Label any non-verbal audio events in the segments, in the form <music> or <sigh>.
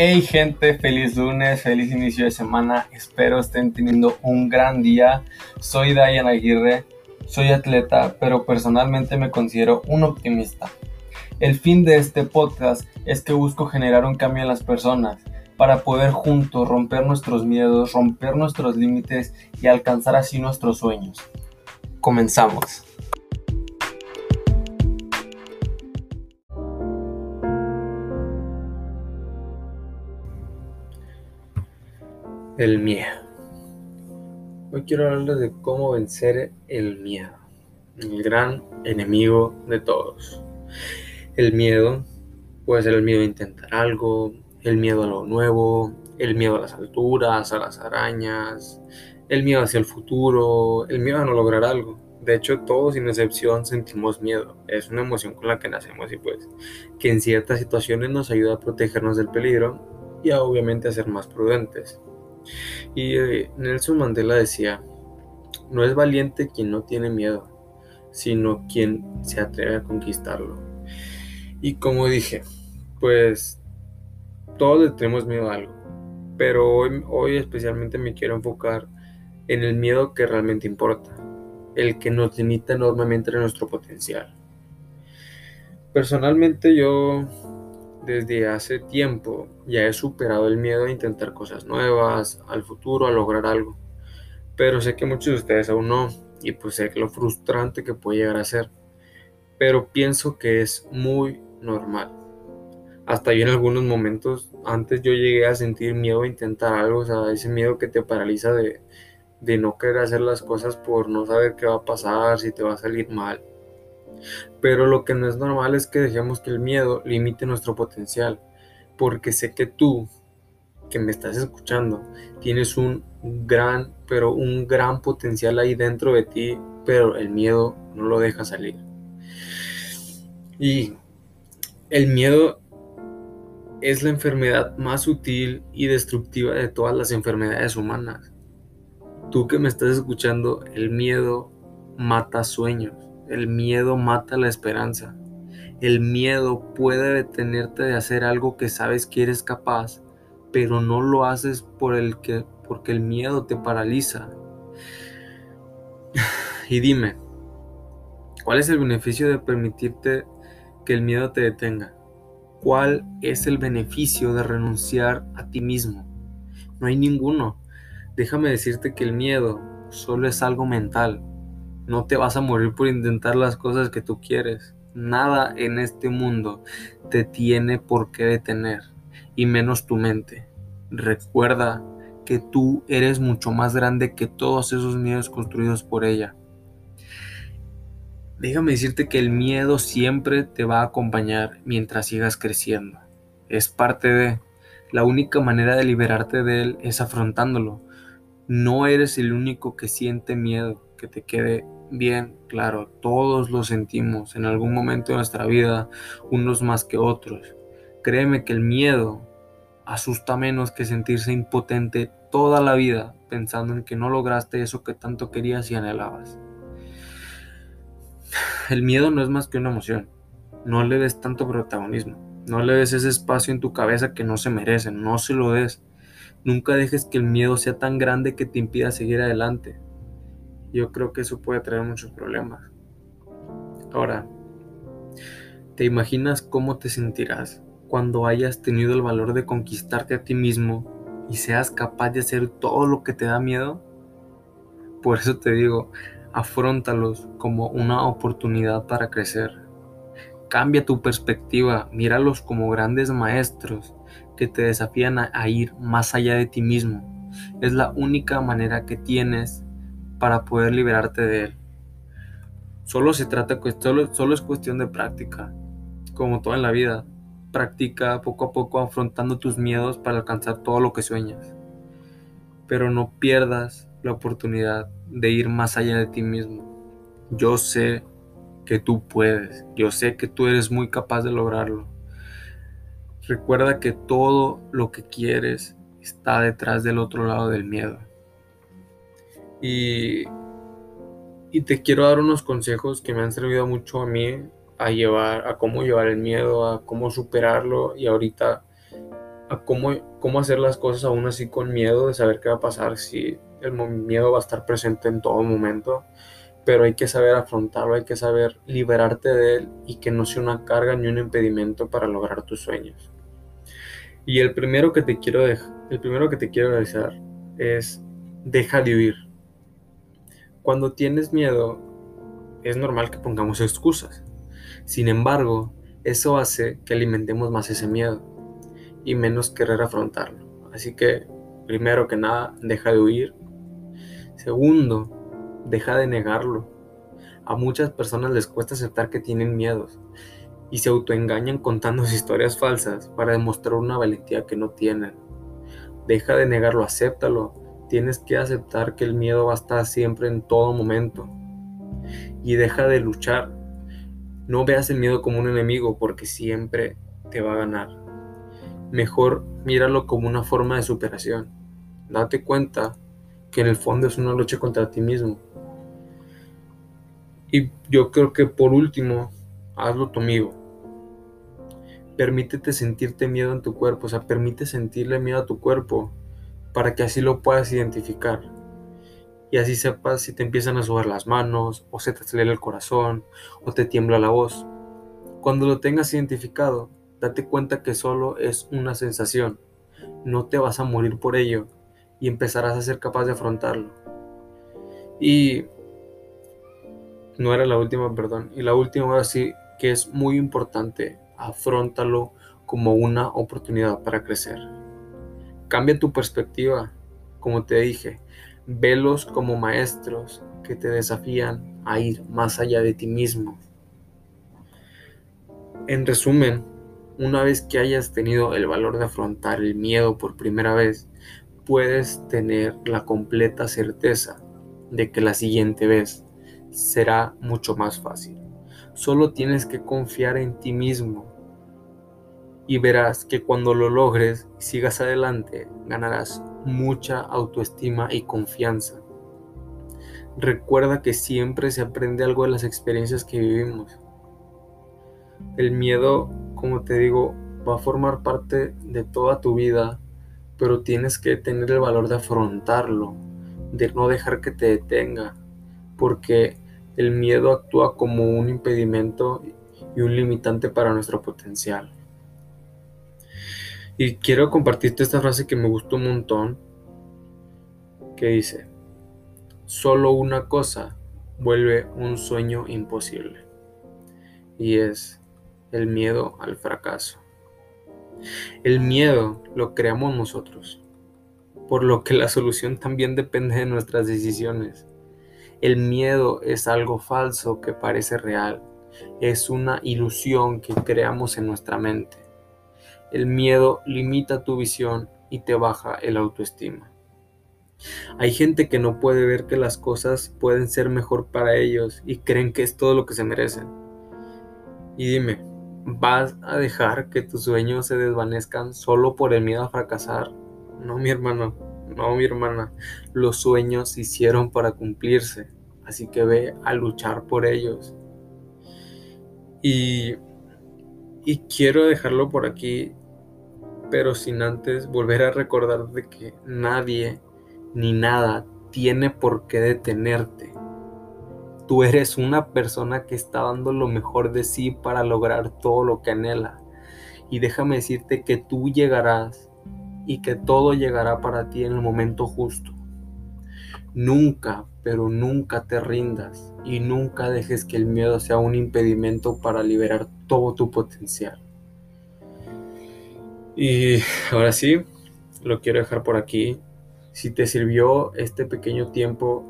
Hey gente, feliz lunes, feliz inicio de semana. Espero estén teniendo un gran día. Soy Dayan Aguirre, soy atleta, pero personalmente me considero un optimista. El fin de este podcast es que busco generar un cambio en las personas para poder juntos romper nuestros miedos, romper nuestros límites y alcanzar así nuestros sueños. Comenzamos. El miedo. Hoy quiero hablarles de cómo vencer el miedo, el gran enemigo de todos. El miedo puede ser el miedo a intentar algo, el miedo a lo nuevo, el miedo a las alturas, a las arañas, el miedo hacia el futuro, el miedo a no lograr algo. De hecho, todos sin excepción sentimos miedo. Es una emoción con la que nacemos y pues que en ciertas situaciones nos ayuda a protegernos del peligro y a, obviamente a ser más prudentes. Y eh, Nelson Mandela decía, no es valiente quien no tiene miedo, sino quien se atreve a conquistarlo. Y como dije, pues todos le tenemos miedo a algo, pero hoy, hoy especialmente me quiero enfocar en el miedo que realmente importa, el que nos limita enormemente nuestro potencial. Personalmente yo desde hace tiempo ya he superado el miedo a intentar cosas nuevas, al futuro, a lograr algo. Pero sé que muchos de ustedes aún no, y pues sé lo frustrante que puede llegar a ser. Pero pienso que es muy normal. Hasta yo en algunos momentos, antes yo llegué a sentir miedo a intentar algo, o sea, ese miedo que te paraliza de, de no querer hacer las cosas por no saber qué va a pasar, si te va a salir mal. Pero lo que no es normal es que dejemos que el miedo limite nuestro potencial, porque sé que tú, que me estás escuchando, tienes un gran, pero un gran potencial ahí dentro de ti, pero el miedo no lo deja salir. Y el miedo es la enfermedad más sutil y destructiva de todas las enfermedades humanas. Tú que me estás escuchando, el miedo mata sueños. El miedo mata la esperanza. El miedo puede detenerte de hacer algo que sabes que eres capaz, pero no lo haces por el que, porque el miedo te paraliza. <sighs> Y dime, ¿cuál es el beneficio de permitirte que el miedo te detenga? ¿Cuál es el beneficio de renunciar a ti mismo? No hay ninguno. Déjame decirte que el miedo solo es algo mental, no te vas a morir por intentar las cosas que tú quieres. Nada en este mundo te tiene por qué detener, y menos tu mente. Recuerda que tú eres mucho más grande que todos esos miedos construidos por ella. Déjame decirte que el miedo siempre te va a acompañar mientras sigas creciendo. Es parte de... La única manera de liberarte de él es afrontándolo. No eres el único que siente miedo, que te quede Bien, claro, todos lo sentimos en algún momento de nuestra vida, unos más que otros. Créeme que el miedo asusta menos que sentirse impotente toda la vida pensando en que no lograste eso que tanto querías y anhelabas. El miedo no es más que una emoción. No le des tanto protagonismo. No le des ese espacio en tu cabeza que no se merece. No se lo des. Nunca dejes que el miedo sea tan grande que te impida seguir adelante yo creo que eso puede traer muchos problemas. Ahora, ¿te imaginas cómo te sentirás cuando hayas tenido el valor de conquistarte a ti mismo y seas capaz de hacer todo lo que te da miedo? Por eso te digo, afrontalos como una oportunidad para crecer. Cambia tu perspectiva, míralos como grandes maestros que te desafían a, ir más allá de ti mismo. Es la única manera que tienes para poder liberarte de él. Solo se trata, solo, solo es cuestión de práctica, como todo en la vida. Practica poco a poco afrontando tus miedos para alcanzar todo lo que sueñas. Pero no pierdas la oportunidad de ir más allá de ti mismo. Yo sé que tú puedes, yo sé que tú eres muy capaz de lograrlo. Recuerda que todo lo que quieres está detrás del otro lado del miedo. Y, y te quiero dar unos consejos que me han servido mucho a mí a llevar, a cómo llevar el miedo, a cómo superarlo y ahorita a cómo, cómo hacer las cosas aún así con miedo de saber qué va a pasar, si el miedo va a estar presente en todo momento, pero hay que saber afrontarlo, hay que saber liberarte de él y que no sea una carga ni un impedimento para lograr tus sueños. Y el primero que te quiero el primero que te quiero decir es deja de huir. Cuando tienes miedo, es normal que pongamos excusas. Sin embargo, eso hace que alimentemos más ese miedo y menos querer afrontarlo. Así que, primero que nada, deja de huir. Segundo, deja de negarlo. A muchas personas les cuesta aceptar que tienen miedos y se autoengañan contando historias falsas para demostrar una valentía que no tienen. Deja de negarlo, acéptalo. Tienes que aceptar que el miedo va a estar siempre en todo momento. Y deja de luchar. No veas el miedo como un enemigo porque siempre te va a ganar. Mejor míralo como una forma de superación. Date cuenta que en el fondo es una lucha contra ti mismo. Y yo creo que por último, hazlo tu amigo. Permítete sentirte miedo en tu cuerpo, o sea, permite sentirle miedo a tu cuerpo para que así lo puedas identificar. Y así sepas si te empiezan a subir las manos, o se te acelera el corazón, o te tiembla la voz. Cuando lo tengas identificado, date cuenta que solo es una sensación. No te vas a morir por ello y empezarás a ser capaz de afrontarlo. Y no era la última, perdón. Y la última ahora sí, que es muy importante, afrontalo como una oportunidad para crecer. Cambia tu perspectiva, como te dije, velos como maestros que te desafían a ir más allá de ti mismo. En resumen, una vez que hayas tenido el valor de afrontar el miedo por primera vez, puedes tener la completa certeza de que la siguiente vez será mucho más fácil. Solo tienes que confiar en ti mismo y verás que cuando lo logres y sigas adelante ganarás mucha autoestima y confianza. Recuerda que siempre se aprende algo de las experiencias que vivimos. El miedo, como te digo, va a formar parte de toda tu vida, pero tienes que tener el valor de afrontarlo, de no dejar que te detenga, porque el miedo actúa como un impedimento y un limitante para nuestro potencial. Y quiero compartirte esta frase que me gustó un montón, que dice, solo una cosa vuelve un sueño imposible, y es el miedo al fracaso. El miedo lo creamos nosotros, por lo que la solución también depende de nuestras decisiones. El miedo es algo falso que parece real. Es una ilusión que creamos en nuestra mente. El miedo limita tu visión y te baja el autoestima. Hay gente que no puede ver que las cosas pueden ser mejor para ellos y creen que es todo lo que se merecen. Y dime, ¿vas a dejar que tus sueños se desvanezcan solo por el miedo a fracasar? No, mi hermano. No, mi hermana, los sueños se hicieron para cumplirse, así que ve a luchar por ellos. Y, y quiero dejarlo por aquí, pero sin antes volver a recordar de que nadie ni nada tiene por qué detenerte. Tú eres una persona que está dando lo mejor de sí para lograr todo lo que anhela. Y déjame decirte que tú llegarás y que todo llegará para ti en el momento justo. Nunca, pero nunca te rindas y nunca dejes que el miedo sea un impedimento para liberar todo tu potencial. Y ahora sí, lo quiero dejar por aquí. Si te sirvió este pequeño tiempo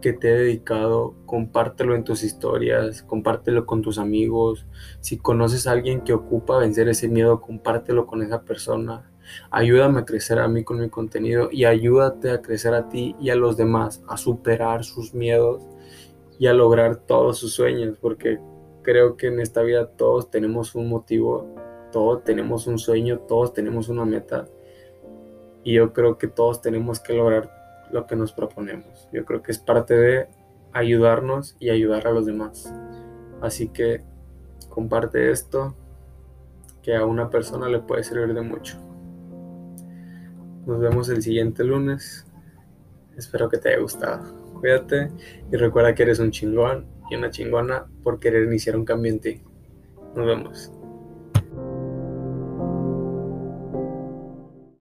que te he dedicado, compártelo en tus historias, compártelo con tus amigos. Si conoces a alguien que ocupa vencer ese miedo, compártelo con esa persona. Ayúdame a crecer a mí con mi contenido y ayúdate a crecer a ti y a los demás, a superar sus miedos y a lograr todos sus sueños, porque creo que en esta vida todos tenemos un motivo, todos tenemos un sueño, todos tenemos una meta y yo creo que todos tenemos que lograr lo que nos proponemos. Yo creo que es parte de ayudarnos y ayudar a los demás. Así que comparte esto que a una persona le puede servir de mucho. Nos vemos el siguiente lunes. Espero que te haya gustado. Cuídate y recuerda que eres un chingón y una chingona por querer iniciar un cambio en ti. Nos vemos.